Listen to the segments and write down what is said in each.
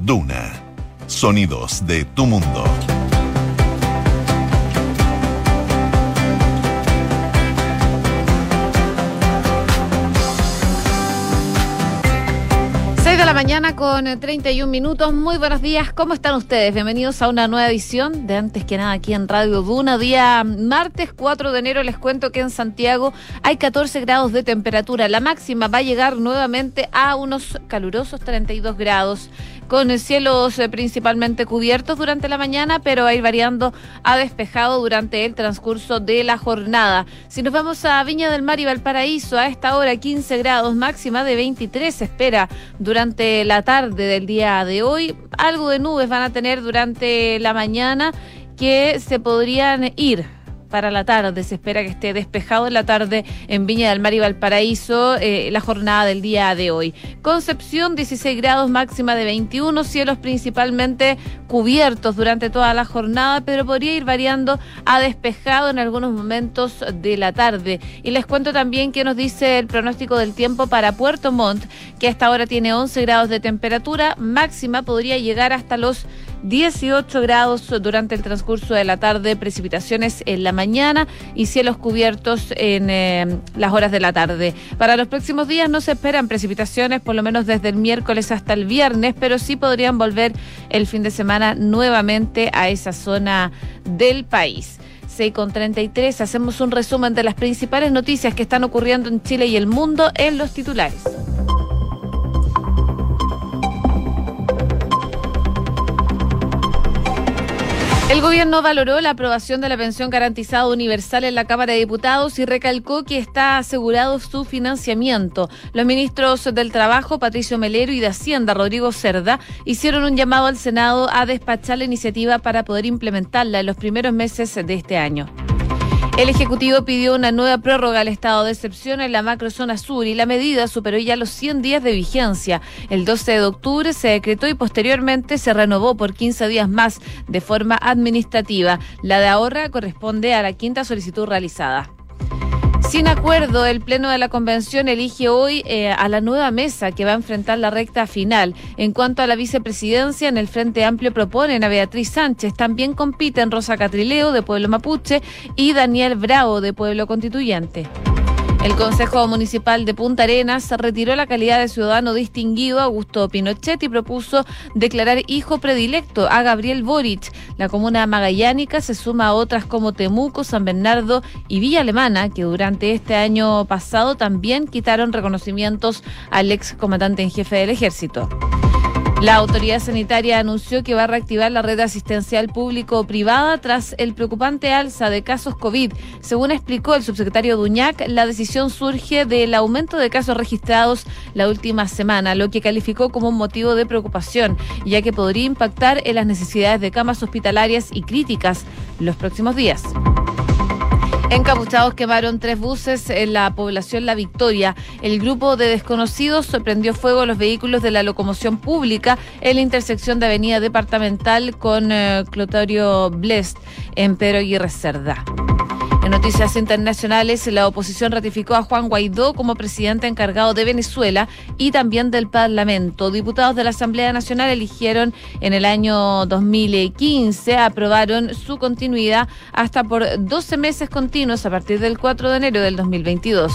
Duna. Sonidos de tu mundo. de la mañana con 31 minutos. Muy buenos días. ¿Cómo están ustedes? Bienvenidos a una nueva edición de Antes que nada aquí en Radio Duna. Día martes 4 de enero les cuento que en Santiago hay 14 grados de temperatura. La máxima va a llegar nuevamente a unos calurosos 32 grados con cielos eh, principalmente cubiertos durante la mañana, pero a ir variando a despejado durante el transcurso de la jornada. Si nos vamos a Viña del Mar y Valparaíso, a esta hora 15 grados, máxima de 23 se espera durante la tarde del día de hoy. Algo de nubes van a tener durante la mañana que se podrían ir para la tarde. Se espera que esté despejado en la tarde en Viña del Mar y Valparaíso eh, la jornada del día de hoy. Concepción 16 grados máxima de 21, cielos principalmente cubiertos durante toda la jornada, pero podría ir variando a despejado en algunos momentos de la tarde. Y les cuento también que nos dice el pronóstico del tiempo para Puerto Montt, que hasta ahora tiene 11 grados de temperatura, máxima podría llegar hasta los 18 grados durante el transcurso de la tarde, precipitaciones en la mañana y cielos cubiertos en eh, las horas de la tarde. Para los próximos días no se esperan precipitaciones, por lo menos desde el miércoles hasta el viernes, pero sí podrían volver el fin de semana nuevamente a esa zona del país. 6 con 33, hacemos un resumen de las principales noticias que están ocurriendo en Chile y el mundo en los titulares. El gobierno valoró la aprobación de la pensión garantizada universal en la Cámara de Diputados y recalcó que está asegurado su financiamiento. Los ministros del Trabajo, Patricio Melero, y de Hacienda, Rodrigo Cerda, hicieron un llamado al Senado a despachar la iniciativa para poder implementarla en los primeros meses de este año. El Ejecutivo pidió una nueva prórroga al estado de excepción en la macrozona sur y la medida superó ya los 100 días de vigencia. El 12 de octubre se decretó y posteriormente se renovó por 15 días más de forma administrativa. La de ahorra corresponde a la quinta solicitud realizada. Sin acuerdo, el Pleno de la Convención elige hoy eh, a la nueva mesa que va a enfrentar la recta final. En cuanto a la vicepresidencia, en el Frente Amplio proponen a Beatriz Sánchez. También compiten Rosa Catrileo, de Pueblo Mapuche, y Daniel Bravo, de Pueblo Constituyente. El Consejo Municipal de Punta Arenas retiró la calidad de ciudadano distinguido a Augusto Pinochet y propuso declarar hijo predilecto a Gabriel Boric. La comuna magallánica se suma a otras como Temuco, San Bernardo y Villa Alemana, que durante este año pasado también quitaron reconocimientos al ex comandante en jefe del ejército. La autoridad sanitaria anunció que va a reactivar la red asistencial público-privada tras el preocupante alza de casos COVID. Según explicó el subsecretario Duñac, la decisión surge del aumento de casos registrados la última semana, lo que calificó como un motivo de preocupación, ya que podría impactar en las necesidades de camas hospitalarias y críticas los próximos días. Encapuchados quemaron tres buses en la población La Victoria. El grupo de desconocidos sorprendió fuego a los vehículos de la locomoción pública en la intersección de Avenida Departamental con eh, Clotario Blest en Pedro Aguirre Cerda. Noticias internacionales, la oposición ratificó a Juan Guaidó como presidente encargado de Venezuela y también del Parlamento. Diputados de la Asamblea Nacional eligieron en el año 2015, aprobaron su continuidad hasta por 12 meses continuos a partir del 4 de enero del 2022.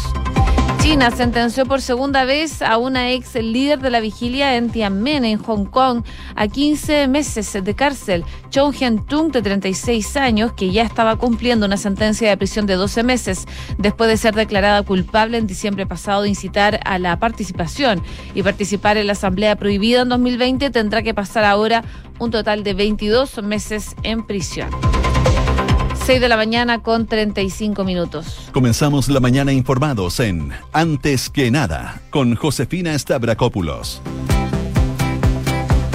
China sentenció por segunda vez a una ex líder de la vigilia en Tiananmen, en Hong Kong, a 15 meses de cárcel. Chong Hian-tung, de 36 años, que ya estaba cumpliendo una sentencia de prisión de 12 meses después de ser declarada culpable en diciembre pasado de incitar a la participación y participar en la asamblea prohibida en 2020, tendrá que pasar ahora un total de 22 meses en prisión. 6 de la mañana con 35 minutos. Comenzamos la mañana informados en Antes que nada con Josefina Stavrakopoulos.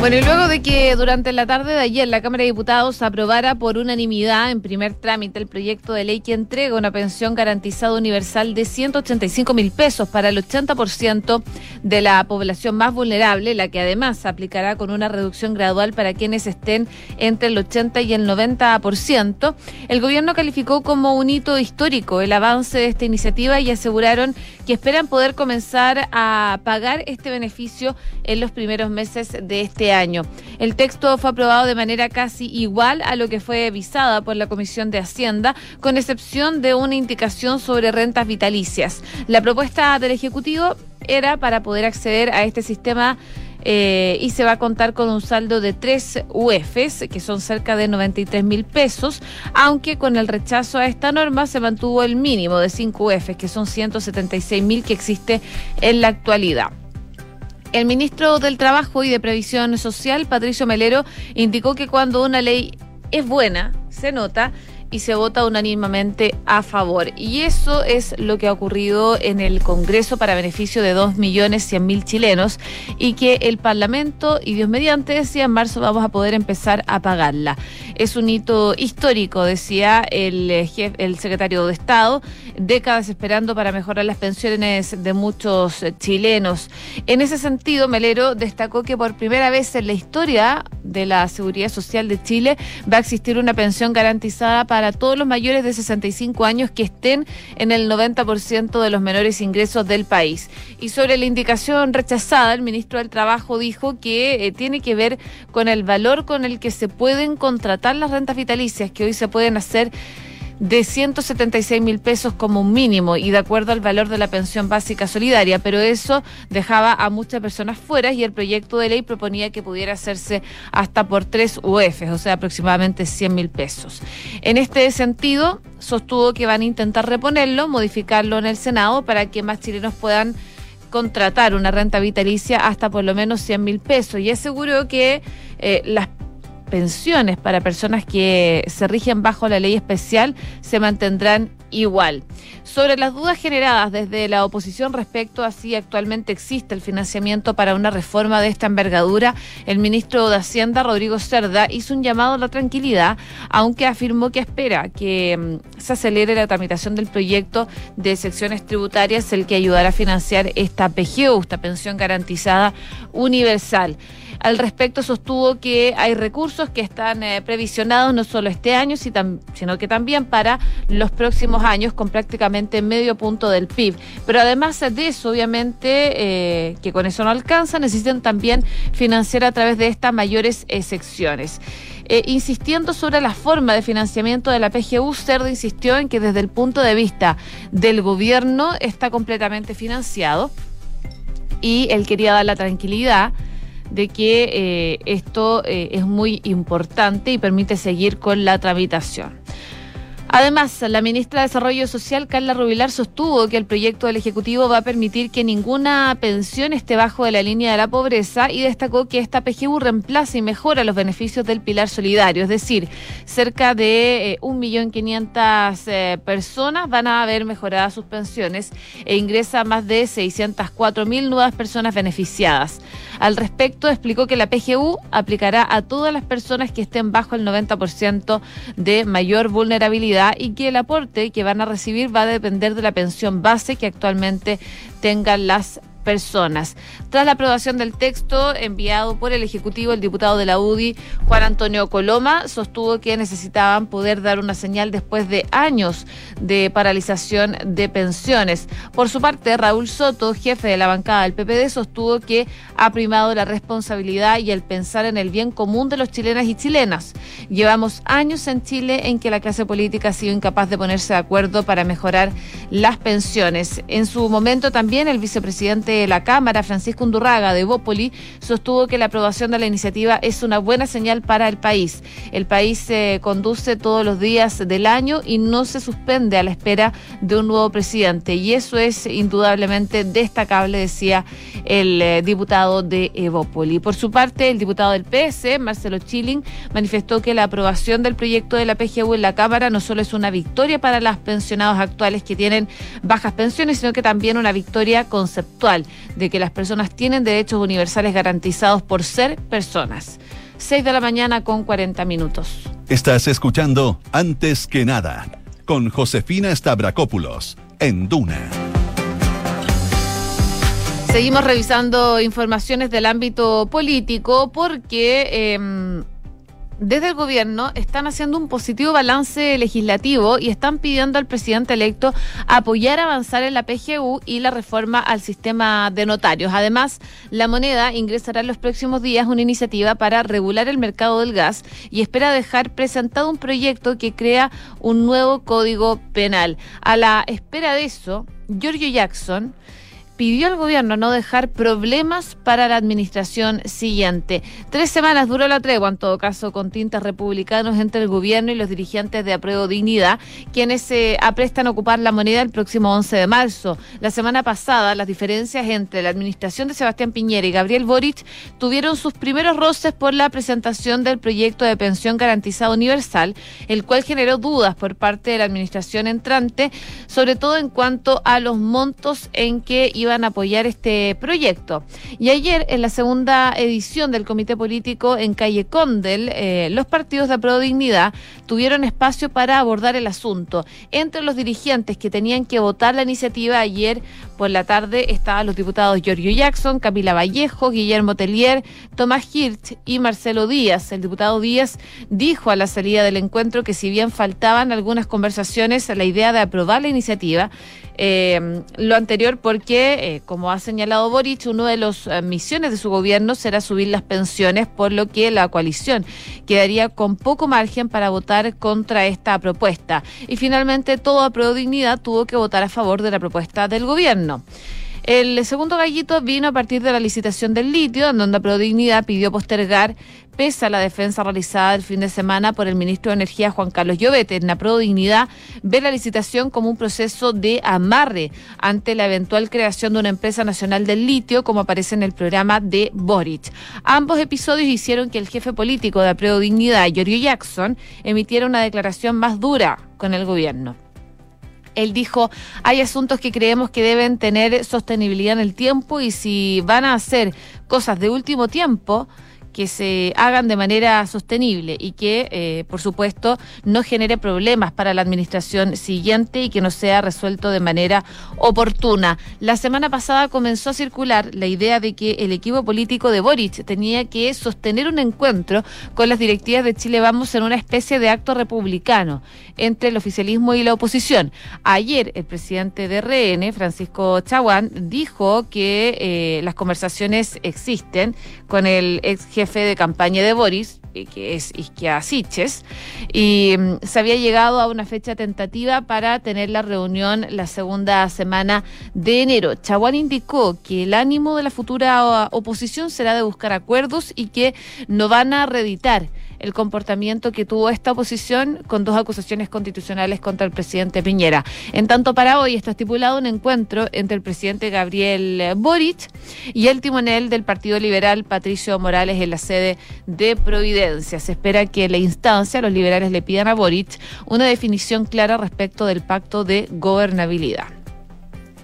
Bueno, y luego de que durante la tarde de ayer la Cámara de Diputados aprobara por unanimidad en primer trámite el proyecto de ley que entrega una pensión garantizada universal de 185 mil pesos para el 80% de la población más vulnerable, la que además aplicará con una reducción gradual para quienes estén entre el 80 y el 90%, el gobierno calificó como un hito histórico el avance de esta iniciativa y aseguraron que esperan poder comenzar a pagar este beneficio en los primeros meses de este año. El texto fue aprobado de manera casi igual a lo que fue visada por la Comisión de Hacienda, con excepción de una indicación sobre rentas vitalicias. La propuesta del Ejecutivo era para poder acceder a este sistema eh, y se va a contar con un saldo de 3 UFs, que son cerca de 93 mil pesos, aunque con el rechazo a esta norma se mantuvo el mínimo de 5 UFs, que son 176 mil que existe en la actualidad. El ministro del Trabajo y de Previsión Social, Patricio Melero, indicó que cuando una ley es buena, se nota, y se vota unánimemente a favor. Y eso es lo que ha ocurrido en el Congreso para beneficio de 2.100.000 chilenos y que el Parlamento, y Dios mediante, decía en marzo vamos a poder empezar a pagarla. Es un hito histórico, decía el, eh, jefe, el secretario de Estado, décadas esperando para mejorar las pensiones de muchos eh, chilenos. En ese sentido, Melero destacó que por primera vez en la historia de la Seguridad Social de Chile va a existir una pensión garantizada para para todos los mayores de 65 años que estén en el 90% de los menores ingresos del país. Y sobre la indicación rechazada, el ministro del Trabajo dijo que eh, tiene que ver con el valor con el que se pueden contratar las rentas vitalicias, que hoy se pueden hacer de 176 mil pesos como un mínimo y de acuerdo al valor de la pensión básica solidaria, pero eso dejaba a muchas personas fuera y el proyecto de ley proponía que pudiera hacerse hasta por tres UFs, o sea, aproximadamente 100 mil pesos. En este sentido, sostuvo que van a intentar reponerlo, modificarlo en el Senado para que más chilenos puedan contratar una renta vitalicia hasta por lo menos 100 mil pesos y aseguró que eh, las pensiones para personas que se rigen bajo la ley especial se mantendrán igual. Sobre las dudas generadas desde la oposición respecto a si actualmente existe el financiamiento para una reforma de esta envergadura, el ministro de Hacienda, Rodrigo Cerda, hizo un llamado a la tranquilidad, aunque afirmó que espera que mm, se acelere la tramitación del proyecto de secciones tributarias, el que ayudará a financiar esta PGU, esta pensión garantizada universal. Al respecto, sostuvo que hay recursos que están eh, previsionados no solo este año, sino que también para los próximos años, con prácticamente medio punto del PIB. Pero además de eso, obviamente, eh, que con eso no alcanza, necesitan también financiar a través de estas mayores secciones. Eh, insistiendo sobre la forma de financiamiento de la PGU, Cerdo insistió en que desde el punto de vista del gobierno está completamente financiado y él quería dar la tranquilidad de que eh, esto eh, es muy importante y permite seguir con la tramitación. Además, la ministra de Desarrollo Social, Carla Rubilar, sostuvo que el proyecto del Ejecutivo va a permitir que ninguna pensión esté bajo de la línea de la pobreza y destacó que esta PGU reemplaza y mejora los beneficios del pilar solidario, es decir, cerca de 1.500.000 eh, personas van a haber mejoradas sus pensiones e ingresa más de 604.000 nuevas personas beneficiadas. Al respecto, explicó que la PGU aplicará a todas las personas que estén bajo el 90% de mayor vulnerabilidad y que el aporte que van a recibir va a depender de la pensión base que actualmente tengan las personas. Tras la aprobación del texto enviado por el Ejecutivo, el diputado de la UDI, Juan Antonio Coloma, sostuvo que necesitaban poder dar una señal después de años de paralización de pensiones. Por su parte, Raúl Soto, jefe de la bancada del PPD, sostuvo que ha primado la responsabilidad y el pensar en el bien común de los chilenas y chilenas. Llevamos años en Chile en que la clase política ha sido incapaz de ponerse de acuerdo para mejorar las pensiones. En su momento también el vicepresidente de la Cámara, Francisco Undurraga de Bópoli, sostuvo que la aprobación de la iniciativa es una buena señal para el país. El país se conduce todos los días del año y no se suspende a la espera de un nuevo presidente. Y eso es indudablemente destacable, decía el eh, diputado de Evópoli. Por su parte, el diputado del PS, Marcelo Chilling, manifestó que la aprobación del proyecto de la PGU en la Cámara no solo es una victoria para los pensionados actuales que tienen bajas pensiones, sino que también una victoria conceptual de que las personas tienen derechos universales garantizados por ser personas. 6 de la mañana con 40 minutos. Estás escuchando Antes que nada con Josefina Stavrakopoulos en Duna. Seguimos revisando informaciones del ámbito político porque em, desde el gobierno están haciendo un positivo balance legislativo y están pidiendo al presidente electo apoyar avanzar en la PGU y la reforma al sistema de notarios. Además, la moneda ingresará en los próximos días una iniciativa para regular el mercado del gas y espera dejar presentado un proyecto que crea un nuevo código penal. A la espera de eso, Giorgio Jackson pidió al gobierno no dejar problemas para la administración siguiente. Tres semanas duró la tregua, en todo caso, con tintas republicanos entre el gobierno y los dirigentes de Apruebo Dignidad, quienes se aprestan a ocupar la moneda el próximo 11 de marzo. La semana pasada, las diferencias entre la administración de Sebastián Piñera y Gabriel Boric tuvieron sus primeros roces por la presentación del proyecto de pensión garantizada universal, el cual generó dudas por parte de la administración entrante, sobre todo en cuanto a los montos en que iba a apoyar este proyecto. Y ayer, en la segunda edición del Comité Político en Calle Condel, eh, los partidos de Pro Dignidad tuvieron espacio para abordar el asunto. Entre los dirigentes que tenían que votar la iniciativa ayer por la tarde estaban los diputados Giorgio Jackson, Camila Vallejo, Guillermo Tellier, Tomás Hirsch y Marcelo Díaz. El diputado Díaz dijo a la salida del encuentro que si bien faltaban algunas conversaciones, la idea de aprobar la iniciativa eh, lo anterior porque, eh, como ha señalado Boric, una de las eh, misiones de su gobierno será subir las pensiones, por lo que la coalición quedaría con poco margen para votar contra esta propuesta. Y finalmente, toda Pro Dignidad tuvo que votar a favor de la propuesta del gobierno. El segundo gallito vino a partir de la licitación del litio, en donde Prodignidad pidió postergar, pese a la defensa realizada el fin de semana por el ministro de Energía Juan Carlos Llobete. En la Prodignidad ve la licitación como un proceso de amarre ante la eventual creación de una empresa nacional del litio, como aparece en el programa de Boric. Ambos episodios hicieron que el jefe político de la Dignidad, Giorgio Jackson, emitiera una declaración más dura con el gobierno. Él dijo, hay asuntos que creemos que deben tener sostenibilidad en el tiempo y si van a hacer cosas de último tiempo, que se hagan de manera sostenible y que, eh, por supuesto, no genere problemas para la administración siguiente y que no sea resuelto de manera oportuna. La semana pasada comenzó a circular la idea de que el equipo político de Boric tenía que sostener un encuentro con las directivas de Chile Vamos en una especie de acto republicano entre el oficialismo y la oposición. Ayer, el presidente de RN, Francisco Chaguán, dijo que eh, las conversaciones existen con el ex jefe jefe de campaña de Boris, eh, que es Isquia Siches, y mm, se había llegado a una fecha tentativa para tener la reunión la segunda semana de enero. Chaguán indicó que el ánimo de la futura oposición será de buscar acuerdos y que no van a reeditar el comportamiento que tuvo esta oposición con dos acusaciones constitucionales contra el presidente Piñera. En tanto, para hoy está estipulado un encuentro entre el presidente Gabriel Boric y el timonel del Partido Liberal, Patricio Morales, en la sede de Providencia. Se espera que la instancia, los liberales le pidan a Boric una definición clara respecto del pacto de gobernabilidad.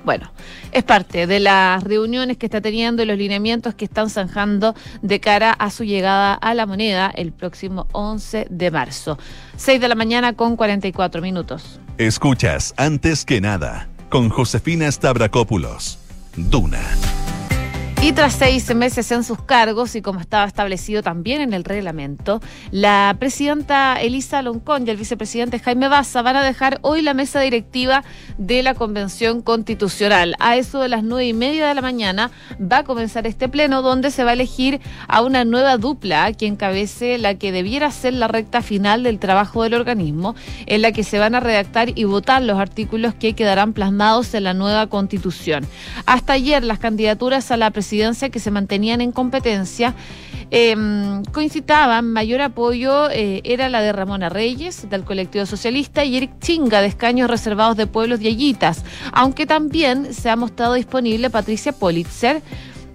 Bueno, es parte de las reuniones que está teniendo y los lineamientos que están zanjando de cara a su llegada a la moneda el próximo 11 de marzo. 6 de la mañana con 44 minutos. Escuchas antes que nada con Josefina Stavrakopoulos. Duna. Y tras seis meses en sus cargos y como estaba establecido también en el reglamento, la presidenta Elisa Loncón y el vicepresidente Jaime Baza van a dejar hoy la mesa directiva de la Convención Constitucional. A eso de las nueve y media de la mañana va a comenzar este pleno donde se va a elegir a una nueva dupla que encabece la que debiera ser la recta final del trabajo del organismo, en la que se van a redactar y votar los artículos que quedarán plasmados en la nueva Constitución. Hasta ayer las candidaturas a la presidencia que se mantenían en competencia eh, coincitaban, mayor apoyo eh, era la de Ramona Reyes, del colectivo socialista, y Eric Chinga, de escaños reservados de pueblos y Ayitas, aunque también se ha mostrado disponible Patricia Politzer,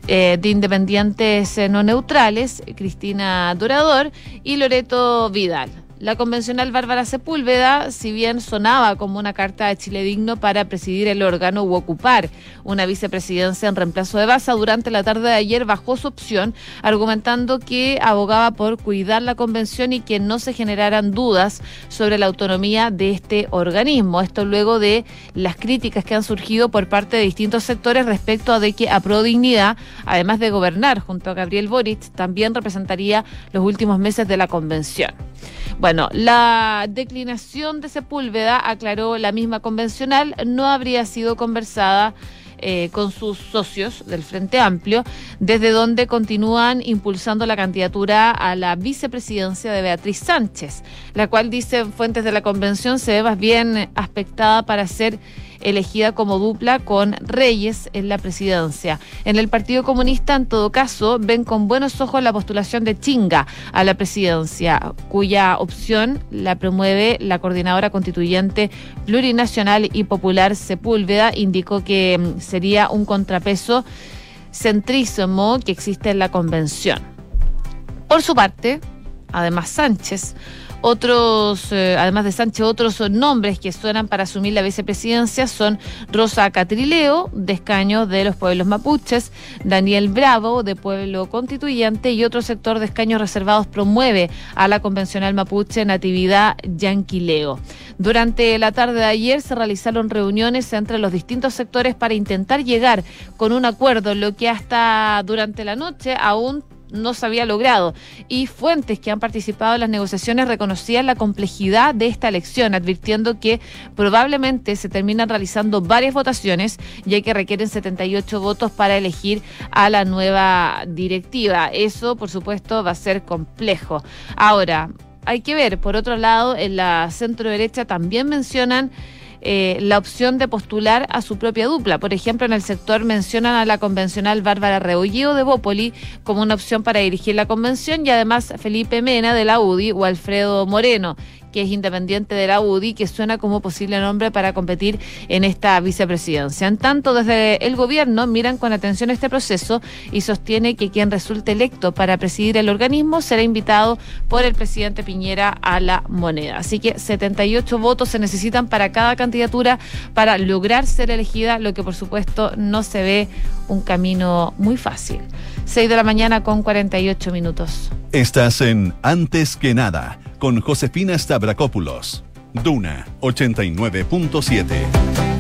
eh, de Independientes No Neutrales, Cristina Dorador y Loreto Vidal. La convencional Bárbara Sepúlveda, si bien sonaba como una carta de Chile digno para presidir el órgano u ocupar una vicepresidencia en reemplazo de Baza, durante la tarde de ayer bajó su opción, argumentando que abogaba por cuidar la convención y que no se generaran dudas sobre la autonomía de este organismo. Esto luego de las críticas que han surgido por parte de distintos sectores respecto a de que a Pro Dignidad, además de gobernar junto a Gabriel Boric, también representaría los últimos meses de la convención. Bueno, la declinación de Sepúlveda, aclaró la misma convencional, no habría sido conversada eh, con sus socios del Frente Amplio, desde donde continúan impulsando la candidatura a la vicepresidencia de Beatriz Sánchez, la cual, dicen fuentes de la convención, se ve más bien aspectada para ser elegida como dupla con Reyes en la presidencia. En el Partido Comunista, en todo caso, ven con buenos ojos la postulación de Chinga a la presidencia, cuya opción la promueve la coordinadora constituyente plurinacional y popular Sepúlveda. Indicó que mm, sería un contrapeso centrísimo que existe en la convención. Por su parte, además Sánchez otros, eh, además de Sánchez, otros nombres que suenan para asumir la vicepresidencia son Rosa Catrileo, de escaños de los pueblos mapuches, Daniel Bravo, de pueblo constituyente, y otro sector de escaños reservados promueve a la convencional mapuche Natividad Yanquileo. Durante la tarde de ayer se realizaron reuniones entre los distintos sectores para intentar llegar con un acuerdo, lo que hasta durante la noche aún no se había logrado. Y fuentes que han participado en las negociaciones reconocían la complejidad de esta elección, advirtiendo que probablemente se terminan realizando varias votaciones, ya que requieren 78 votos para elegir a la nueva directiva. Eso, por supuesto, va a ser complejo. Ahora, hay que ver, por otro lado, en la centro derecha también mencionan eh, la opción de postular a su propia dupla. Por ejemplo, en el sector mencionan a la convencional Bárbara Rebollido de Bópoli como una opción para dirigir la convención y además Felipe Mena de la UDI o Alfredo Moreno, que es independiente de la UDI, que suena como posible nombre para competir en esta vicepresidencia. En tanto, desde el gobierno miran con atención este proceso y sostiene que quien resulte electo para presidir el organismo será invitado por el presidente Piñera a la moneda. Así que 78 votos se necesitan para cada candidatura para lograr ser elegida, lo que por supuesto no se ve un camino muy fácil. 6 de la mañana con 48 minutos. Estás en Antes que nada con Josefina Stavrakopoulos. Duna 89.7.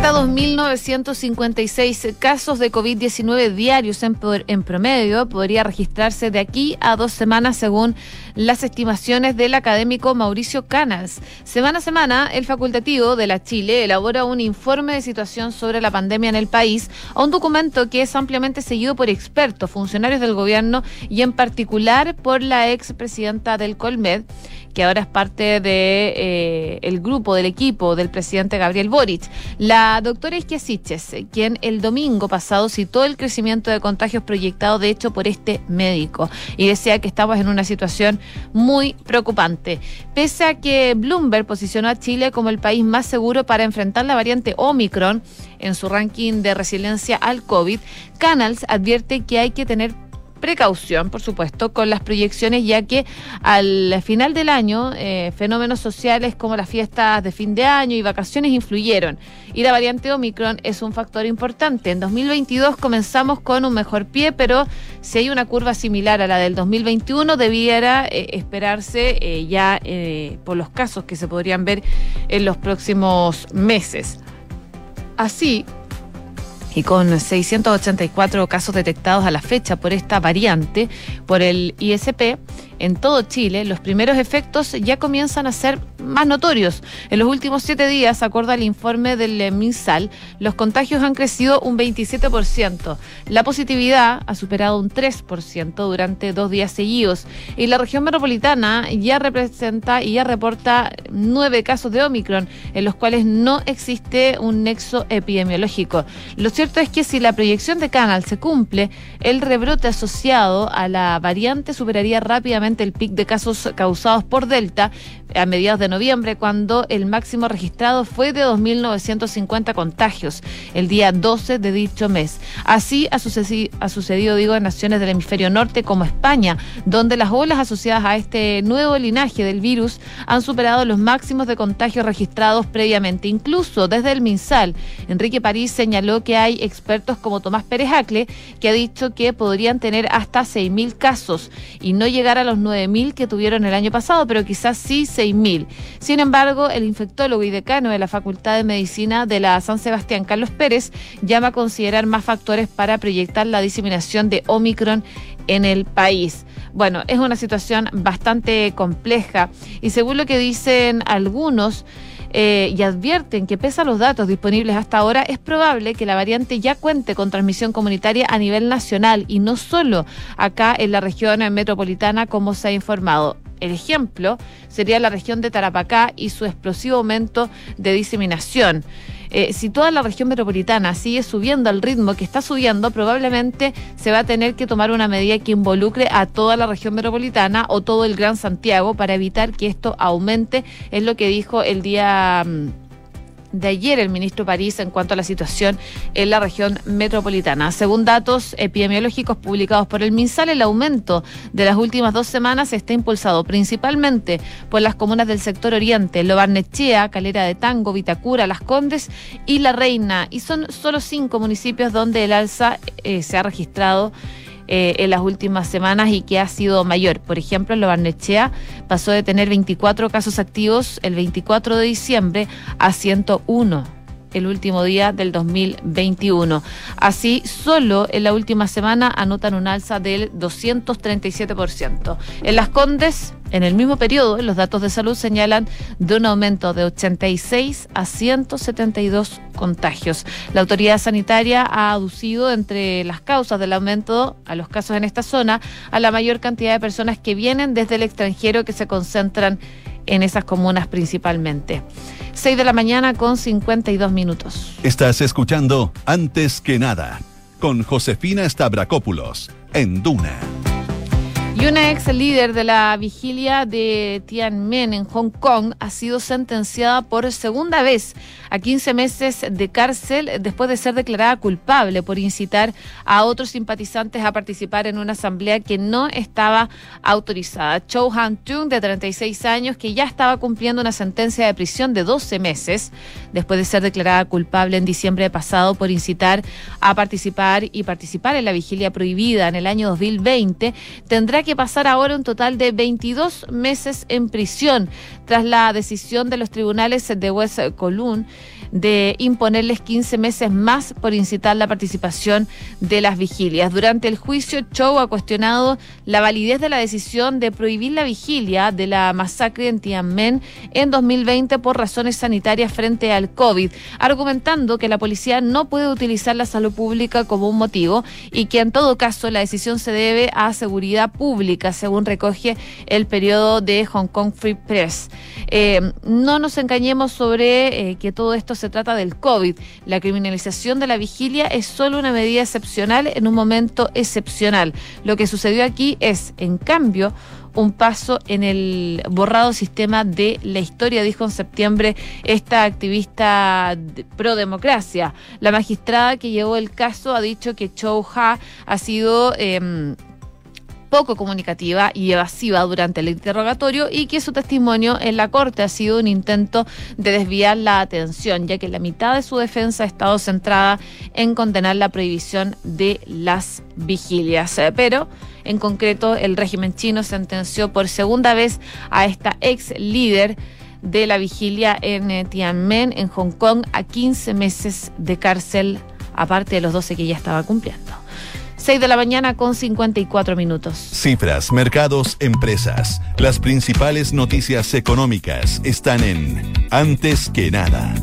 Hasta 2.956 casos de COVID-19 diarios en, en, promedio podría registrarse de aquí a dos semanas según las estimaciones del académico Mauricio Canals. Semana a semana, el facultativo de la Chile elabora un informe de situación sobre la pandemia en el país, un documento que es ampliamente seguido por expertos, funcionarios del gobierno y en particular por la expresidenta del Colmed que ahora es parte de eh, grupo, del equipo del presidente Gabriel Boric. La doctora Isquiasiches, quien el domingo pasado citó el crecimiento de contagios proyectado, de hecho, por este médico, y decía que estamos en una situación muy preocupante. Pese a que Bloomberg posicionó a Chile como el país más seguro para enfrentar la variante Omicron en su ranking de resiliencia al COVID, Canals advierte que hay que tener precaución, por supuesto, con las proyecciones, ya que al final del año eh, fenómenos sociales como las fiestas de fin de año y vacaciones influyeron. Y la variante Omicron es un factor importante. En 2022 comenzamos con un mejor pie, pero si hay una curva similar a la del 2021, debiera eh, esperarse eh, ya por los casos que se podrían ver en los próximos meses. Así, y con 684 casos detectados a la fecha por esta variante por el ISP, en todo Chile, los primeros efectos ya comienzan a ser más notorios. En los últimos siete días, acorde al informe del MinSal, los contagios han crecido un 27%. La positividad ha superado un 3% durante dos días seguidos. Y la región metropolitana ya representa y ya reporta nueve casos de Omicron, en los cuales no existe un nexo epidemiológico. Lo cierto es que si la proyección de Canal se cumple, el rebrote asociado a la variante superaría rápidamente el pic de casos causados por Delta a mediados de noviembre, cuando el máximo registrado fue de 2.950 contagios el día 12 de dicho mes. Así ha sucedido, ha sucedido, digo, en naciones del hemisferio norte como España, donde las olas asociadas a este nuevo linaje del virus han superado los máximos de contagios registrados previamente. Incluso desde el MinSal, Enrique París señaló que hay expertos como Tomás Pérez Acle, que ha dicho que podrían tener hasta 6.000 casos y no llegar a los 9.000 que tuvieron el año pasado, pero quizás sí 6.000. Sin embargo, el infectólogo y decano de la Facultad de Medicina de la San Sebastián, Carlos Pérez, llama a considerar más factores para proyectar la diseminación de Omicron en el país. Bueno, es una situación bastante compleja y según lo que dicen algunos, eh, y advierten que pese a los datos disponibles hasta ahora, es probable que la variante ya cuente con transmisión comunitaria a nivel nacional y no solo acá en la región metropolitana como se ha informado. El ejemplo sería la región de Tarapacá y su explosivo aumento de diseminación. Eh, si toda la región metropolitana sigue subiendo al ritmo que está subiendo, probablemente se va a tener que tomar una medida que involucre a toda la región metropolitana o todo el Gran Santiago para evitar que esto aumente, es lo que dijo el día... De ayer el ministro París en cuanto a la situación en la región metropolitana. Según datos epidemiológicos publicados por el MinSal, el aumento de las últimas dos semanas está impulsado principalmente por las comunas del sector oriente, Lobarnechea, Calera de Tango, Vitacura, Las Condes y La Reina. Y son solo cinco municipios donde el alza eh, se ha registrado eh, en las últimas semanas y que ha sido mayor. Por ejemplo, en Lobarnechea pasó de tener 24 casos activos el 24 de diciembre a 101 el último día del 2021. Así, solo en la última semana anotan un alza del 237%. En Las Condes, en el mismo periodo, los datos de salud señalan de un aumento de 86 a 172 contagios. La autoridad sanitaria ha aducido entre las causas del aumento a los casos en esta zona a la mayor cantidad de personas que vienen desde el extranjero que se concentran en esas comunas principalmente. 6 de la mañana con 52 minutos. Estás escuchando Antes que nada con Josefina Stavrakopoulos en Duna. Y una ex líder de la vigilia de Tiananmen en Hong Kong ha sido sentenciada por segunda vez a 15 meses de cárcel después de ser declarada culpable por incitar a otros simpatizantes a participar en una asamblea que no estaba autorizada. Chow Han-tung, de 36 años, que ya estaba cumpliendo una sentencia de prisión de 12 meses después de ser declarada culpable en diciembre pasado por incitar a participar y participar en la vigilia prohibida en el año 2020, tendrá que pasar ahora un total de 22 meses en prisión tras la decisión de los tribunales de West Column de imponerles 15 meses más por incitar la participación de las vigilias. Durante el juicio, Chow ha cuestionado la validez de la decisión de prohibir la vigilia de la masacre en Tianmen en 2020 por razones sanitarias frente al COVID, argumentando que la policía no puede utilizar la salud pública como un motivo y que en todo caso la decisión se debe a seguridad pública, según recoge el periodo de Hong Kong Free Press. Eh, no nos engañemos sobre eh, que todo esto se trata del COVID. La criminalización de la vigilia es solo una medida excepcional en un momento excepcional. Lo que sucedió aquí es, en cambio, un paso en el borrado sistema de la historia, dijo en septiembre esta activista pro democracia. La magistrada que llevó el caso ha dicho que Chow Ha ha sido... Em, poco comunicativa y evasiva durante el interrogatorio y que su testimonio en la corte ha sido un intento de desviar la atención, ya que la mitad de su defensa ha estado centrada en condenar la prohibición de las vigilias. Eh, pero, en concreto, el régimen chino sentenció por segunda vez a esta ex líder de la vigilia en eh, Tiananmen, en Hong Kong, a 15 meses de cárcel, aparte de los 12 que ya estaba cumpliendo. 6 de la mañana con 54 minutos. Cifras, mercados, empresas. Las principales noticias económicas están en Antes que nada.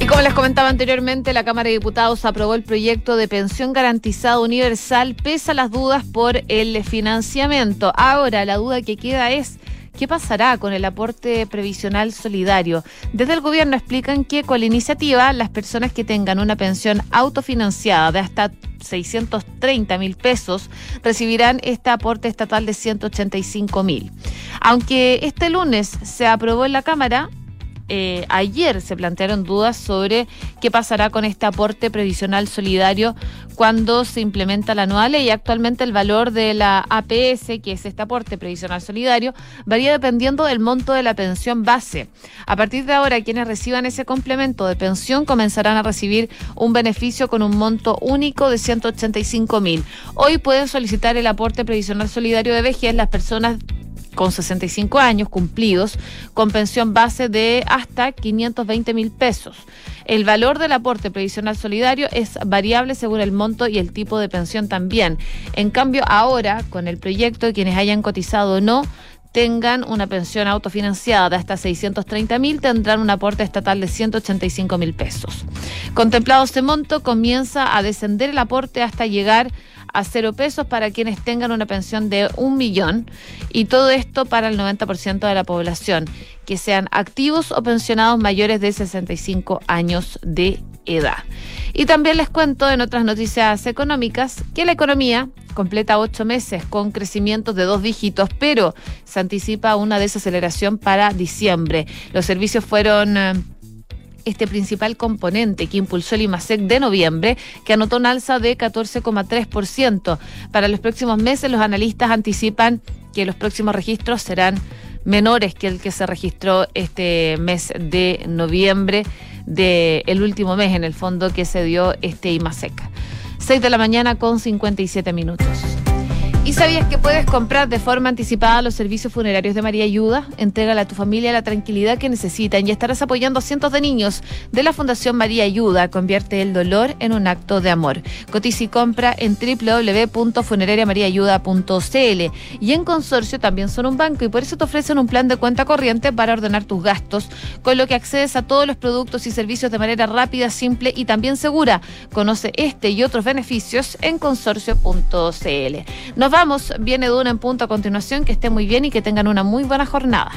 Y como les comentaba anteriormente, la Cámara de Diputados aprobó el proyecto de pensión garantizada universal pese a las dudas por el financiamiento. Ahora, la duda que queda es ¿Qué pasará con el aporte previsional solidario? Desde el gobierno explican que con la iniciativa las personas que tengan una pensión autofinanciada de hasta 630 mil pesos recibirán este aporte estatal de 185 mil. Aunque este lunes se aprobó en la Cámara, eh, ayer se plantearon dudas sobre qué pasará con este aporte previsional solidario cuando se implementa la nueva ley. Actualmente el valor de la APS, que es este aporte previsional solidario, varía dependiendo del monto de la pensión base. A partir de ahora, quienes reciban ese complemento de pensión comenzarán a recibir un beneficio con un monto único de 185 mil. Hoy pueden solicitar el aporte previsional solidario de vejez las personas con 65 años cumplidos, con pensión base de hasta 520 mil pesos. El valor del aporte previsional solidario es variable según el monto y el tipo de pensión también. En cambio, ahora, con el proyecto, quienes hayan cotizado o no, tengan una pensión autofinanciada de hasta 630 mil, tendrán un aporte estatal de 185 mil pesos. Contemplado este monto, comienza a descender el aporte hasta llegar a cero pesos para quienes tengan una pensión de un millón y todo esto para el 90% de la población, que sean activos o pensionados mayores de 65 años de edad. Y también les cuento en otras noticias económicas que la economía completa ocho meses con crecimientos de dos dígitos, pero se anticipa una desaceleración para diciembre. Los servicios fueron eh, este principal componente que impulsó el IMASEC de noviembre, que anotó un alza de 14,3%. Para los próximos meses, los analistas anticipan que los próximos registros serán menores que el que se registró este mes de noviembre, del el último mes en el fondo que se dio este IMASEC. 6 de la mañana con 57 minutos. ¿Y sabías que puedes comprar de forma anticipada los servicios funerarios de María Ayuda? Entrégale a tu familia la tranquilidad que necesitan y estarás apoyando a cientos de niños de la Fundación María Ayuda. Convierte el dolor en un acto de amor. Cotiza y compra en www.funerariamariaayuda.cl y en Consorcio también son un banco y por eso te ofrecen un plan de cuenta corriente para ordenar tus gastos, con lo que accedes a todos los productos y servicios de manera rápida, simple y también segura. Conoce este y otros beneficios en consorcio.cl. Nos vamos, viene Duna en punto a continuación, que esté muy bien y que tengan una muy buena jornada.